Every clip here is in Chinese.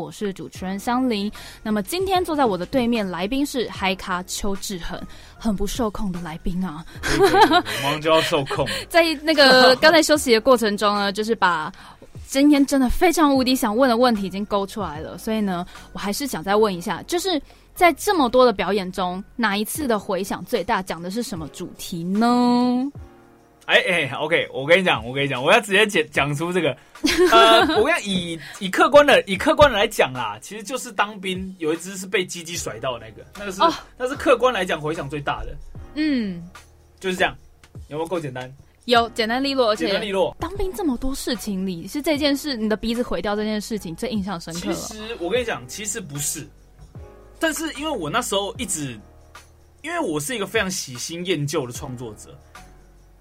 我是主持人香菱。那么今天坐在我的对面来宾是嗨咖邱志恒，很不受控的来宾啊。马上就要受控，在那个刚才休息的过程中呢，就是把今天真的非常无敌想问的问题已经勾出来了，所以呢，我还是想再问一下，就是在这么多的表演中，哪一次的回响最大？讲的是什么主题呢？哎哎，OK，我跟你讲，我跟你讲，我要直接讲讲出这个。呃，我跟你讲，以以客观的以客观的来讲啦，其实就是当兵有一只是被鸡鸡甩到的那个，那个是那是客观来讲回响最大的。嗯，就是这样，有没有够简单？有简单利落，而且简单利落。当兵这么多事情里，是这件事你的鼻子毁掉这件事情最印象深刻。其实我跟你讲，其实不是，但是因为我那时候一直，因为我是一个非常喜新厌旧的创作者。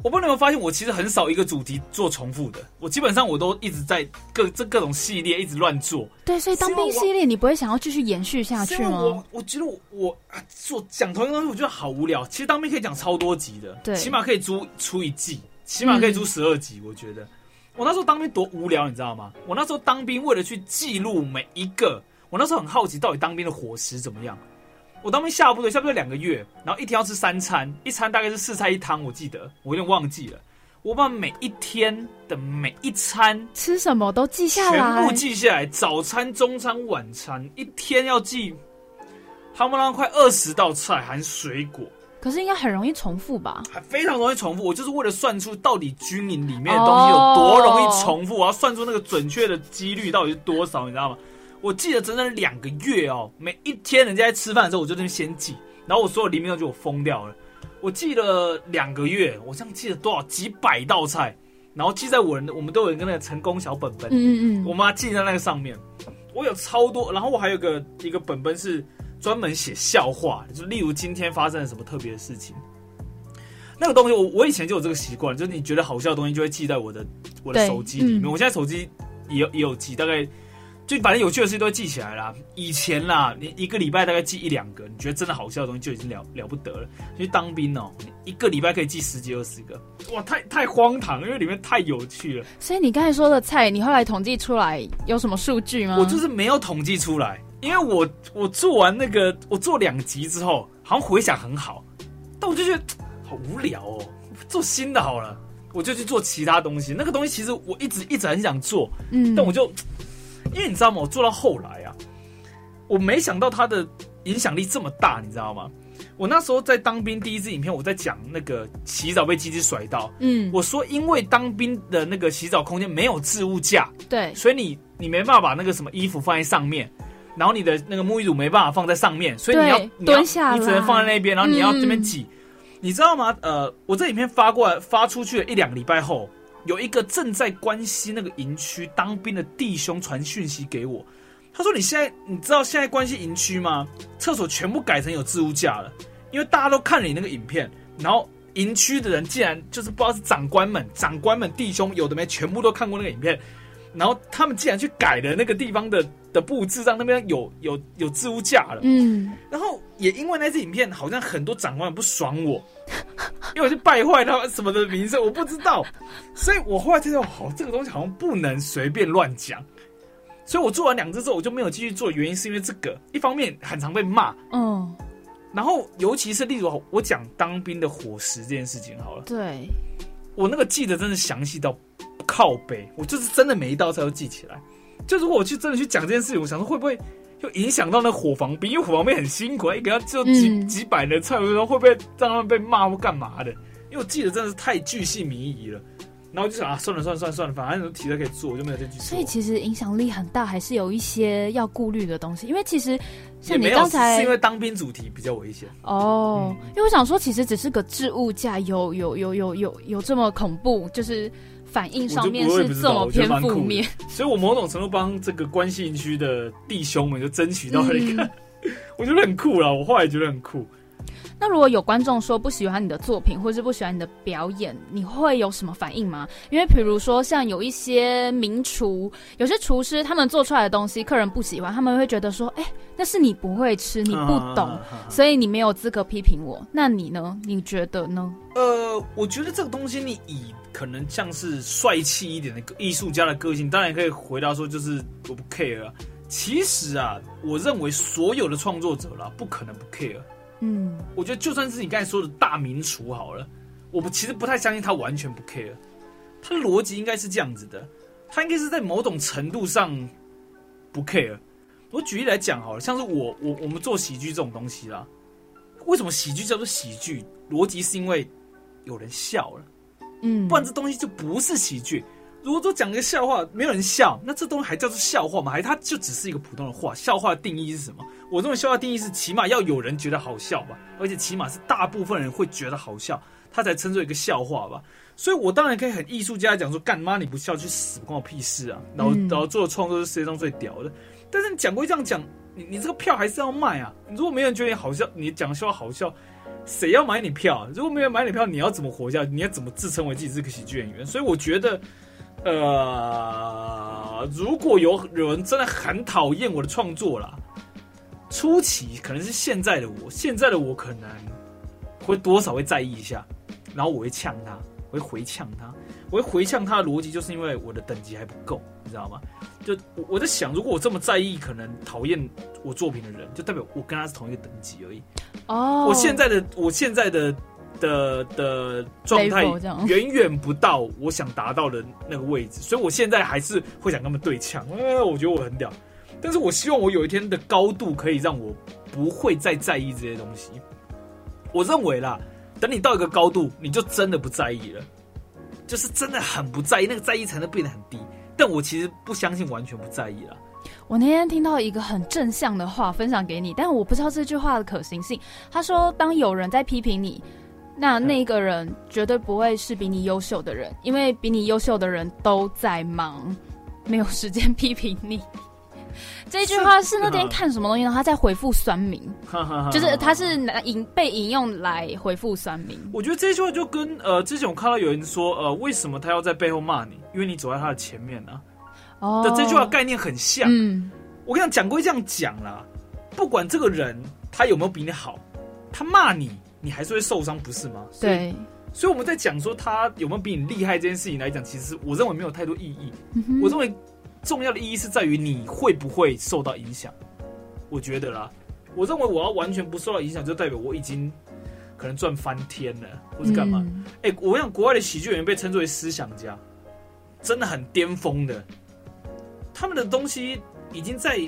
我不知道你有发现，我其实很少一个主题做重复的。我基本上我都一直在各这各种系列一直乱做。对，所以当兵系列你不会想要继续延续下去吗？我我觉得我我做讲同一个东西，我觉得好无聊。其实当兵可以讲超多集的，对，起码可以出出一季，起码可以出十二集。我觉得我那时候当兵多无聊，你知道吗？我那时候当兵为了去记录每一个，我那时候很好奇到底当兵的伙食怎么样。我当兵下部队，下部队两个月，然后一天要吃三餐，一餐大概是四菜一汤，我记得，我有点忘记了。我把每一天的每一餐吃什么都记下来，全部记下来。早餐、中餐、晚餐，一天要记，他们那快二十道菜含水果。可是应该很容易重复吧？还非常容易重复。我就是为了算出到底军营里面的东西有多容易重复，我要算出那个准确的几率到底是多少，你知道吗？我记得整整两个月哦，每一天人家在吃饭的时候，我就在那先记，然后我所有里面都就我疯掉了。我记了两个月，我这样记了多少几百道菜，然后记在我人的，我们都有一个那个成功小本本，嗯嗯嗯，我妈记在那个上面。我有超多，然后我还有个一个本本是专门写笑话，就例如今天发生了什么特别的事情。那个东西我我以前就有这个习惯，就是你觉得好笑的东西就会记在我的我的手机里面。我现在手机也有也有记，大概。就反正有趣的事情都记起来啦。以前啦，你一个礼拜大概记一两个，你觉得真的好笑的东西就已经了了不得了。去当兵哦，一个礼拜可以记十几二十个，哇，太太荒唐，因为里面太有趣了。所以你刚才说的菜，你后来统计出来有什么数据吗？我就是没有统计出来，因为我我做完那个我做两集之后，好像回想很好，但我就觉得好无聊哦，做新的好了，我就去做其他东西。那个东西其实我一直一直很想做，嗯，但我就。因为你知道吗？我做到后来啊，我没想到他的影响力这么大，你知道吗？我那时候在当兵第一支影片，我在讲那个洗澡被机器甩到，嗯，我说因为当兵的那个洗澡空间没有置物架，对，所以你你没办法把那个什么衣服放在上面，然后你的那个沐浴乳没办法放在上面，所以你要蹲下，你只能放在那边，然后你要这边挤，你知道吗？呃，我这影片发过来发出去了一两个礼拜后。有一个正在关西那个营区当兵的弟兄传讯息给我，他说：“你现在你知道现在关西营区吗？厕所全部改成有置物架了，因为大家都看了你那个影片，然后营区的人竟然就是不知道是长官们、长官们弟兄有的没全部都看过那个影片，然后他们竟然去改了那个地方的的布置，让那边有有有置物架了。嗯，然后也因为那支影片，好像很多长官不爽我。”因为我去败坏他什么的名声，我不知道，所以我后来觉得，好，这个东西好像不能随便乱讲。所以我做完两只之后，我就没有继续做。原因是因为这个，一方面很常被骂，嗯，然后尤其是例如我讲当兵的伙食这件事情，好了，对，我那个记得真的详细到靠背，我就是真的每一道菜都记起来。就如果我去真的去讲这件事情，我想说会不会？就影响到那伙房兵，因为伙房兵很辛苦，一个要做几几百的菜，我说会不会让他们被骂或干嘛的？因为我记得真的是太巨细靡遗了，然后就想啊，算了算了算了算了，反正提了可以做，我就没有再继续。所以其实影响力很大，还是有一些要顾虑的东西。因为其实像你刚才是因为当兵主题比较危险哦，因为我想说，其实只是个置物架，有有有有有有这么恐怖，就是。反应上面是这么偏负面，所以我某种程度帮这个关西区的弟兄们就争取到了一个，我觉得很酷了。我后来觉得很酷。那如果有观众说不喜欢你的作品，或是不喜欢你的表演，你会有什么反应吗？因为比如说像有一些名厨，有些厨师他们做出来的东西，客人不喜欢，他们会觉得说：“哎，那是你不会吃，你不懂，所以你没有资格批评我。”那你呢？你觉得呢？呃，我觉得这个东西，你以可能像是帅气一点的艺术家的个性，当然可以回答说，就是我不 care 啊。其实啊，我认为所有的创作者啦，不可能不 care。嗯，我觉得就算是你刚才说的大名厨好了，我不其实不太相信他完全不 care。他的逻辑应该是这样子的，他应该是在某种程度上不 care。我举例来讲好了，像是我我我们做喜剧这种东西啦，为什么喜剧叫做喜剧？逻辑是因为有人笑了，嗯，不然这东西就不是喜剧。如果说讲个笑话没有人笑，那这东西还叫做笑话吗？还它就只是一个普通的话？笑话的定义是什么？我认为笑话定义是起码要有人觉得好笑吧，而且起码是大部分人会觉得好笑，它才称作一个笑话吧。所以我当然可以很艺术家讲说，干妈你不笑去死，关我屁事啊！然后然后做的创作是世界上最屌的。但是你讲归这样讲，你你这个票还是要卖啊！如果没人觉得你好笑，你讲笑话好笑，谁要买你票？如果没人买你票，你要怎么活下？你要怎么自称为自己是个喜剧演员？所以我觉得。呃，如果有有人真的很讨厌我的创作啦，初期可能是现在的我，现在的我可能会多少会在意一下，然后我会呛他，我会回呛他，我会回呛他的逻辑，就是因为我的等级还不够，你知道吗？就我在想，如果我这么在意，可能讨厌我作品的人，就代表我跟他是同一个等级而已。哦，我现在的我现在的。的的状态远远不到我想达到的那个位置，所以我现在还是会想跟他们对呛。呃，我觉得我很屌，但是我希望我有一天的高度可以让我不会再在意这些东西。我认为啦，等你到一个高度，你就真的不在意了，就是真的很不在意，那个在意才能变得很低。但我其实不相信完全不在意了。我那天听到一个很正向的话，分享给你，但我不知道这句话的可行性。他说，当有人在批评你。那那个人绝对不会是比你优秀的人，因为比你优秀的人都在忙，没有时间批评你。这句话是那天看什么东西呢？他在回复酸民，就是他是引被引用来回复酸民。我觉得这句话就跟呃，之前我看到有人说，呃，为什么他要在背后骂你？因为你走在他的前面呢。哦，的这句话概念很像。嗯，我跟你讲，讲归这样讲啦，不管这个人他有没有比你好，他骂你。你还是会受伤，不是吗？对，所以我们在讲说他有没有比你厉害这件事情来讲，其实我认为没有太多意义。我认为重要的意义是在于你会不会受到影响。我觉得啦，我认为我要完全不受到影响，就代表我已经可能赚翻天了，或是干嘛？哎，我想国外的喜剧演员被称作为思想家，真的很巅峰的，他们的东西已经在。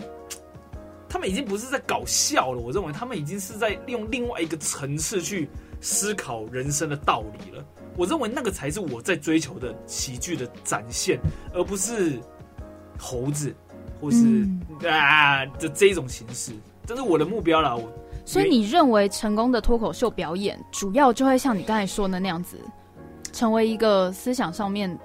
他们已经不是在搞笑了，我认为他们已经是在利用另外一个层次去思考人生的道理了。我认为那个才是我在追求的喜剧的展现，而不是猴子或是啊的这一种形式。这是我的目标了。我所以你认为成功的脱口秀表演，主要就会像你刚才说的那样子，成为一个思想上面。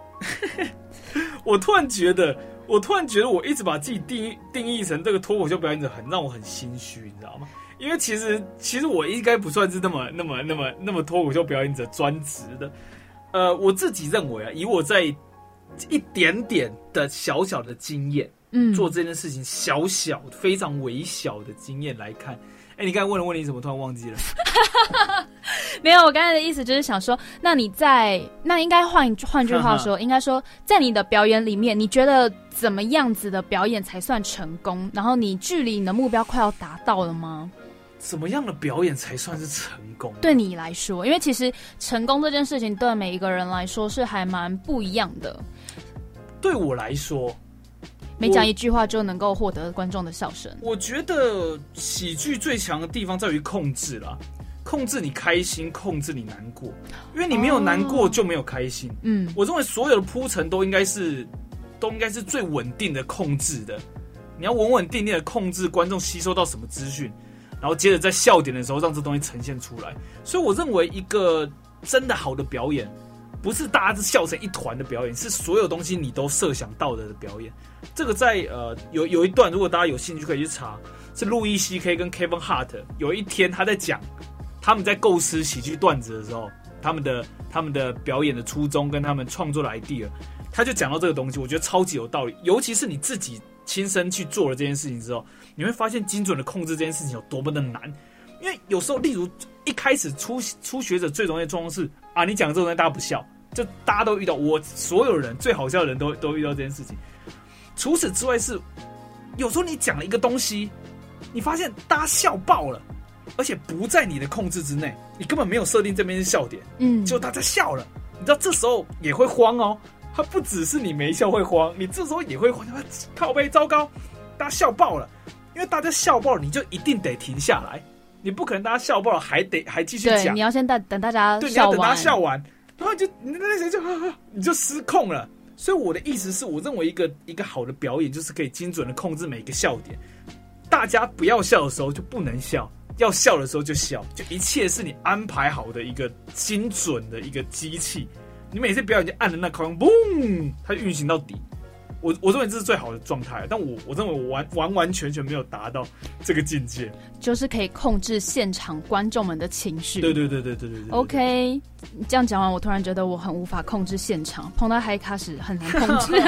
我突然觉得。我突然觉得，我一直把自己定义定义成这个脱口秀表演者，很让我很心虚，你知道吗？因为其实其实我应该不算是那么那么那么那么脱口秀表演者专职的。呃，我自己认为啊，以我在一点点的小小的经验，嗯，做这件事情小小非常微小的经验来看。哎，你刚才问了问题，怎么突然忘记了？没有，我刚才的意思就是想说，那你在那应该换换句话说，应该说，在你的表演里面，你觉得怎么样子的表演才算成功？然后你距离你的目标快要达到了吗？什么样的表演才算是成功？对你来说，因为其实成功这件事情对每一个人来说是还蛮不一样的。对我来说。每讲一句话就能够获得观众的笑声。我觉得喜剧最强的地方在于控制啦，控制你开心，控制你难过，因为你没有难过就没有开心。嗯，我认为所有的铺陈都应该是，都应该是最稳定的控制的。你要稳稳定定的控制观众吸收到什么资讯，然后接着在笑点的时候让这东西呈现出来。所以我认为一个真的好的表演。不是大家是笑成一团的表演，是所有东西你都设想到的表演。这个在呃有有一段，如果大家有兴趣可以去查，是路易 C K 跟 Kevin Hart 有一天他在讲他们在构思喜剧段子的时候，他们的他们的表演的初衷跟他们创作的 idea，他就讲到这个东西，我觉得超级有道理。尤其是你自己亲身去做了这件事情之后，你会发现精准的控制这件事情有多么的难。因为有时候，例如一开始初初学者最容易的状况是啊，你讲这种东西大家不笑。就大家都遇到，我所有人最好笑的人都都遇到这件事情。除此之外，是有时候你讲了一个东西，你发现大家笑爆了，而且不在你的控制之内，你根本没有设定这边是笑点，嗯，就大家笑了，你知道这时候也会慌哦。他不只是你没笑会慌，你这时候也会慌，靠背糟糕，大家笑爆了，因为大家笑爆了，你就一定得停下来，你不可能大家笑爆了还得还继续，讲你，要先等等大家对，你要等大家，笑完，然后你就你那谁就你就失控了。所以我的意思是我认为一个一个好的表演就是可以精准的控制每一个笑点，大家不要笑的时候就不能笑，要笑的时候就笑，就一切是你安排好的一个精准的一个机器。你每次表演就按着那框，嘣，它就运行到底。我我认为这是最好的状态，但我我认为我完完完全全没有达到这个境界。就是可以控制现场观众们的情绪。对对对对对对对。OK，这样讲完，我突然觉得我很无法控制现场，碰到嗨卡时很难控制。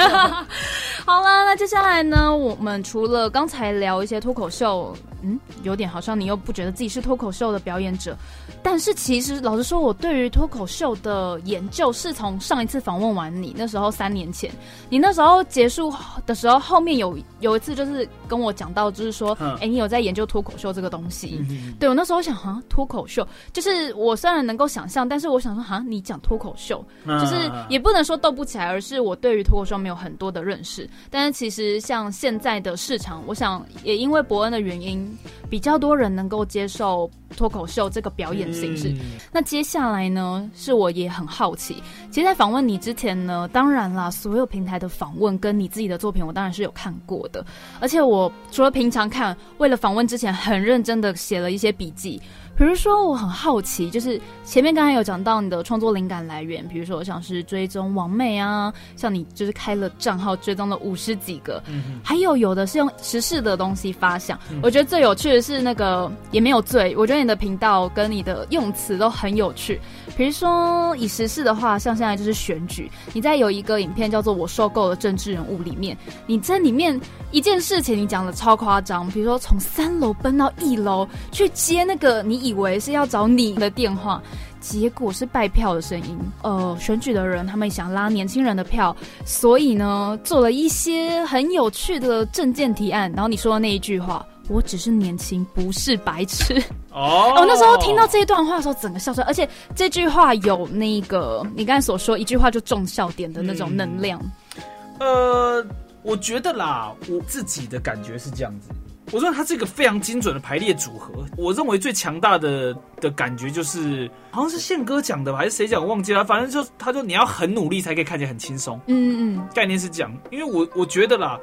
好了，那接下来呢？我们除了刚才聊一些脱口秀，嗯，有点好像你又不觉得自己是脱口秀的表演者，但是其实老实说，我对于脱口秀的研究是从上一次访问完你，那时候三年前，你那时候结束的时候，后面有有一次就是跟我讲到，就是说，嗯哎、你有在研究脱口秀这个东西。嗯对我那时候想，啊，脱口秀就是我虽然能够想象，但是我想说，哈，你讲脱口秀，嗯就是也不能说斗不起来，而是我对于脱口秀没有很多的认识。但是其实像现在的市场，我想也因为伯恩的原因，比较多人能够接受脱口秀这个表演形式。嗯那接下来呢，是我也很好奇。其实，在访问你之前呢，当然啦，所有平台的访问跟你自己的作品，我当然是有看过的。而且我除了平常看，为了访问之前，很认真的写了一些笔记。比如说，我很好奇，就是前面刚才有讲到你的创作灵感来源，比如说像是追踪网美啊，像你就是开了账号追踪了五十几个，嗯还有有的是用时事的东西发想。我觉得最有趣的是那个也没有罪，我觉得你的频道跟你的用词都很有趣。比如说以时事的话，像现在就是选举，你在有一个影片叫做《我受够了政治人物》里面，你在里面一件事情你讲的超夸张，比如说从三楼奔到一楼去接那个你以为是要找你的电话。结果是拜票的声音，呃，选举的人他们想拉年轻人的票，所以呢，做了一些很有趣的证件提案。然后你说的那一句话，我只是年轻，不是白痴。哦，我 那时候听到这一段话的时候，整个笑出来，而且这句话有那个你刚才所说一句话就中笑点的那种能量。呃，我觉得啦，我自己的感觉是这样子。我认为它是一个非常精准的排列组合。我认为最强大的的感觉就是，好像是宪哥讲的吧，还是谁讲忘记了。反正就他说你要很努力才可以看起来很轻松，嗯嗯概念是这样。因为我我觉得啦，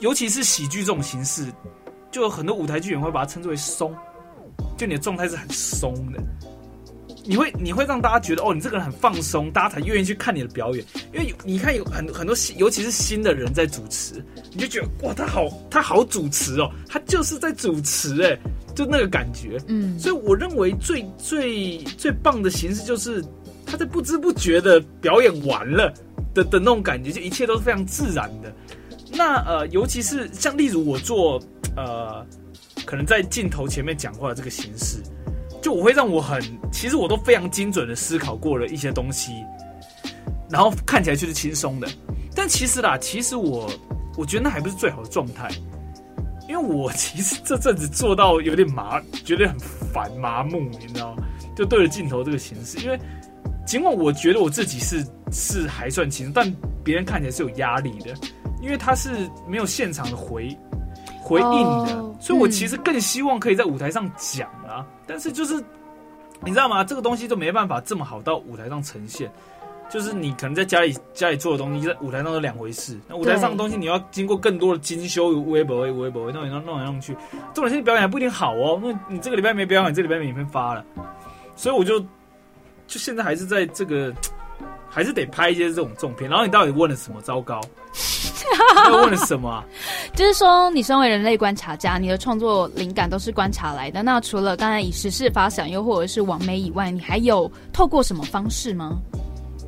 尤其是喜剧这种形式，就有很多舞台剧演会把它称之为松，就你的状态是很松的。你会你会让大家觉得哦，你这个人很放松，大家才愿意去看你的表演。因为你看有很很多新，尤其是新的人在主持，你就觉得哇，他好他好主持哦，他就是在主持哎，就那个感觉。嗯所以我认为最最最棒的形式就是他在不知不觉的表演完了的的那种感觉，就一切都是非常自然的。那呃，尤其是像例如我做呃，可能在镜头前面讲话的这个形式，就我会让我很，其实我都非常精准的思考过了一些东西，然后看起来就是轻松的。但其实啦，其实我我觉得那还不是最好的状态，因为我其实这阵子做到有点麻，觉得很烦麻木，你知道吗？就对着镜头这个形式，因为尽管我觉得我自己是是还算轻松，但别人看起来是有压力的，因为他是没有现场的回回应的，哦所以我嗯其实更希望可以在舞台上讲啊，但是就是你知道吗？这个东西就没办法这么好到舞台上呈现。就是你可能在家里家里做的东西，在舞台上是两回事。那舞台上的东西，你要经过更多的精修、微博、微博、弄来弄弄来弄去。重点是表演还不一定好哦。那你这个礼拜没表演，这礼拜没影片发了，所以我就就现在还是在这个，还是得拍一些这种重片。然后你到底问了什么？糟糕，又问了什么啊？就是说，你身为人类观察家，你的创作灵感都是观察来的。那除了刚才以时事发想，又或者是网媒以外，你还有透过什么方式吗？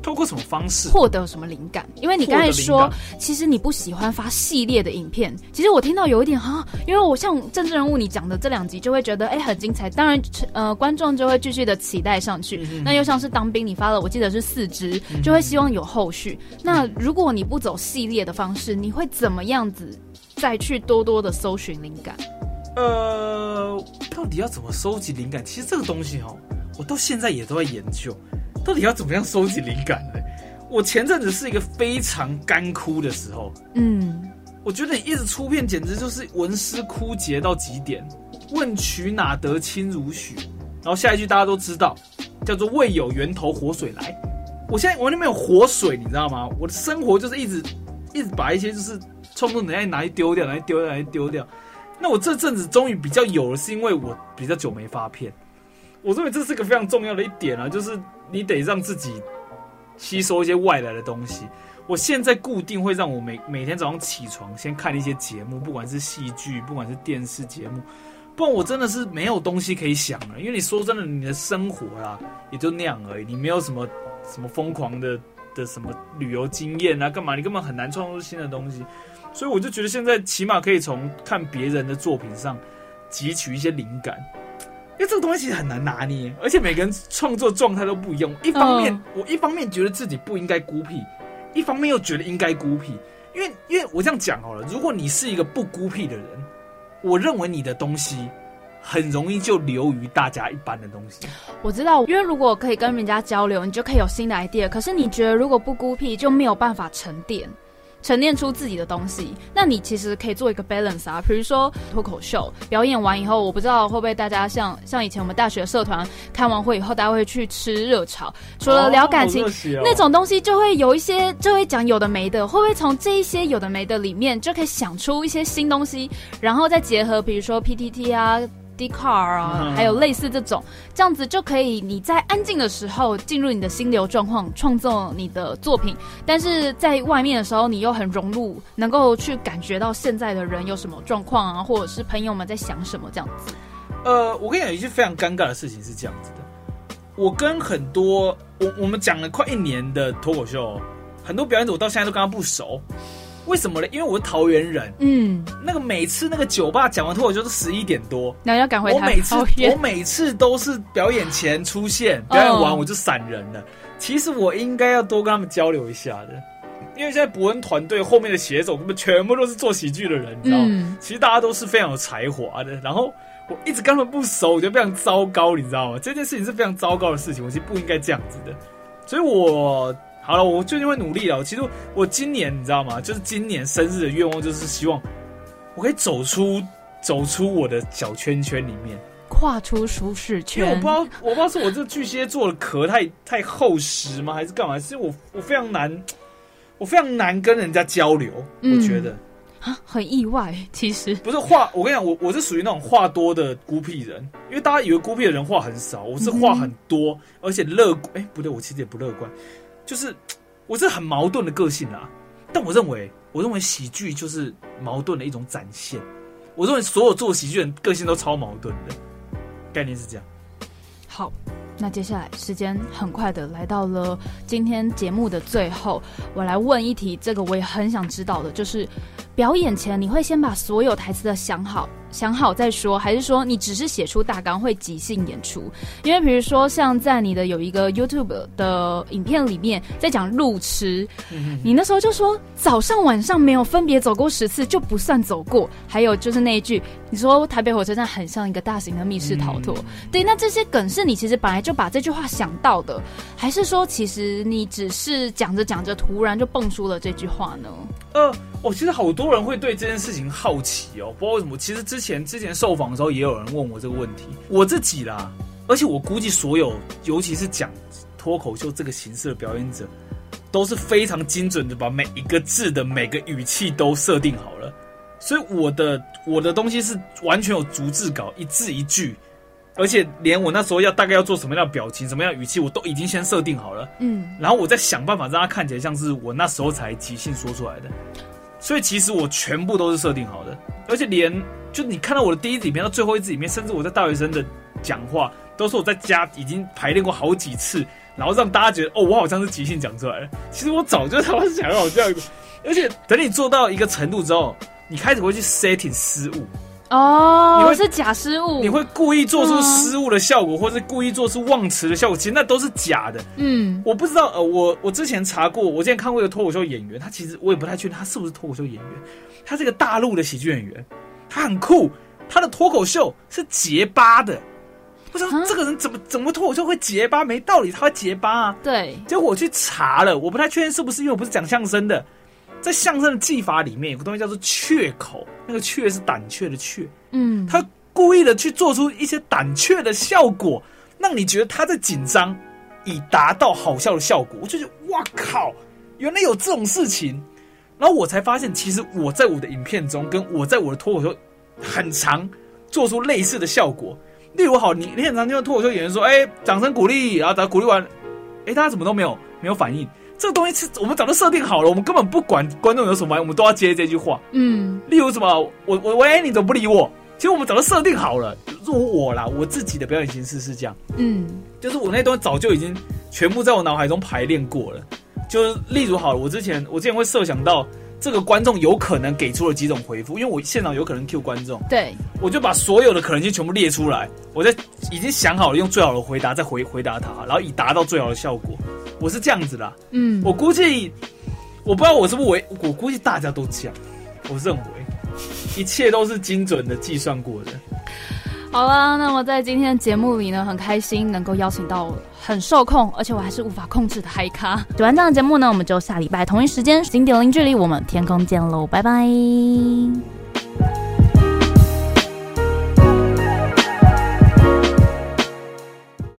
透过什么方式？获得什么灵感？因为你刚才说，其实你不喜欢发系列的影片。其实我听到有一点哈，因为我像政治人物你讲的这两集，就会觉得哎、很精彩。当然，呃，观众就会继续的期待上去。嗯那又像是当兵，你发了，我记得是四支，就会希望有后续。那如果你不走系列的方式，你会怎么样子再去多多的搜寻灵感？呃，到底要怎么收集灵感？其实这个东西哈，我到现在也都在研究，到底要怎么样收集灵感呢？我前阵子是一个非常干枯的时候，嗯，我觉得你一直出片，简直就是文思枯竭到极点。问渠哪得清如许？然后下一句大家都知道，叫做未有源头活水来。我现在完全没有活水，你知道吗？我的生活就是一直一直把一些就是冲动能量拿去丢掉，拿去丢掉，拿去丢掉。那我这阵子终于比较有了，是因为我比较久没发片。我认为这是个非常重要的一点啊，就是你得让自己吸收一些外来的东西。我现在固定会让我每每天早上起床先看一些节目，不管是戏剧，不管是电视节目，不然我真的是没有东西可以想了。因为你说真的，你的生活啦也就那样而已，你没有什么什么疯狂的的什么旅游经验啊，干嘛？你根本很难创作新的东西。所以我就觉得现在起码可以从看别人的作品上汲取一些灵感，因为这个东西其实很难拿捏，而且每个人创作状态都不一样。一方面，我一方面觉得自己不应该孤僻，一方面又觉得应该孤僻。因为，因为我这样讲好了，如果你是一个不孤僻的人，我认为你的东西很容易就流于大家一般的东西。我知道，因为如果可以跟人家交流，你就可以有新的 idea。可是你觉得如果不孤僻，就没有办法沉淀。沉淀出自己的东西，那你其实可以做一个 balance 啊。比如说脱口秀表演完以后，我不知道会不会大家像像以前我们大学社团开完会以后，大家会去吃热炒，除了聊感情那种东西，就会有一些就会讲有的没的，会不会从这一些有的没的里面就可以想出一些新东西，然后再结合比如说 PTT 啊。D car 啊，还有类似这种，这样子就可以你在安静的时候进入你的心流状况，创作你的作品。但是在外面的时候，你又很融入，能够去感觉到现在的人有什么状况啊，或者是朋友们在想什么这样子。呃，我跟你讲一件非常尴尬的事情是这样子的，我跟很多我我们讲了快一年的脱口秀，很多表演者我到现在都跟他不熟。为什么呢？因为我是桃园人，嗯，那个每次那个酒吧讲完脱口秀都十一点多，然后要赶回我每次我每次都是表演前出现，表演完我就散人了。其实我应该要多跟他们交流一下的，因为现在伯恩团队后面的写手，他们全部都是做喜剧的人，你知道吗？其实大家都是非常有才华的。然后我一直跟他们不熟，我觉得非常糟糕，你知道吗？这件事情是非常糟糕的事情，我其实不应该这样子的，所以我。好了，我最近会努力了。其实我今年你知道吗？就是今年生日的愿望就是希望我可以走出走出我的小圈圈里面，跨出舒适圈。因为我不知道，我不知道是我这巨蟹座的壳太太厚实吗，还是干嘛？其实我我非常难，我非常难跟人家交流。我觉得啊，很意外。其实不是话，我跟你讲，我我是属于那种话多的孤僻人。因为大家以为孤僻的人话很少，我是话很多，而且乐观。哎，不对，我其实也不乐观。就是我是很矛盾的个性啊，但我认为，我认为喜剧就是矛盾的一种展现。我认为所有做喜剧人个性都超矛盾的，概念是这样。好，那接下来时间很快的来到了今天节目的最后，我来问一题，这个我也很想知道的，就是表演前你会先把所有台词的想好。想好再说，还是说你只是写出大纲会即兴演出？因为比如说，像在你的有一个 YouTube 的影片里面，在讲路痴，你那时候就说早上晚上没有分别走过十次就不算走过。还有就是那一句，你说台北火车站很像一个大型的密室逃脱。对，那这些梗是你其实本来就把这句话想到的，还是说其实你只是讲着讲着突然就蹦出了这句话呢？呃。哦，其实好多人会对这件事情好奇哦，不知道为什么。其实之前之前受访的时候，也有人问我这个问题。我自己啦，而且我估计所有，尤其是讲脱口秀这个形式的表演者，都是非常精准的把每一个字的每个语气都设定好了。所以我的我的东西是完全有逐字稿，一字一句，而且连我那时候要大概要做什么样的表情、什么样的语气，我都已经先设定好了。嗯，然后我再想办法让它看起来像是我那时候才即兴说出来的。所以其实我全部都是设定好的，而且连就你看到我的第一里面到最后一支里面，甚至我在大学生的讲话，都是我在家已经排练过好几次，然后让大家觉得哦，我好像是即兴讲出来的。其实我早就他妈想好这样子，而且等你做到一个程度之后，你开始会去 setting 失误，哦，你会是假失误，你会故意做出失误的效果，或是故意做出忘词的效果，其实那都是假的。嗯我不知道，呃，我我之前查过，我之前看过一个脱口秀演员，他其实我也不太确定他是不是脱口秀演员，他是个大陆的喜剧演员，他很酷，他的脱口秀是结巴的。我想说啊这个人怎么怎么脱口秀会结巴？没道理，他会结巴啊！对，结果我去查了，我不太确定是不是因为我不是讲相声的，在相声的技法里面有个东西叫做雀口，那个雀是胆怯的雀，嗯，他故意的去做出一些胆怯的效果，让你觉得他在紧张，以达到好笑的效果。我就觉得哇靠，原来有这种事情。然后我才发现，其实我在我的影片中，跟我在我的脱口秀很常做出类似的效果。例如，好，你你很常听到脱口秀演员说：“哎、掌声鼓励。”然后等他鼓励完，哎、大家怎么都没有没有反应？这个东西是我们早就设定好了，我们根本不管观众有什么，我们都要接这句话。嗯例如什么，我我喂，你怎么不理我？其实我们早就设定好了。如果我啦，我自己的表演形式是这样，嗯就是我那东西早就已经全部在我脑海中排练过了。就是例如好了，我之前我之前会设想到这个观众有可能给出了几种回复，因为我现场有可能 Q 观众，对，我就把所有的可能性全部列出来，我在已经想好了用最好的回答再回回答他，然后以达到最好的效果。我是这样子的啊，嗯，我估计我不知道我是不是为，我估计大家都这样。我认为一切都是精准的计算过的。好了，那么在今天的节目里呢，很开心能够邀请到很受控，而且我还是无法控制的嗨咖。喜欢这样的节目呢，我们就下礼拜同一时间零点零距离，我们天空见喽，拜拜。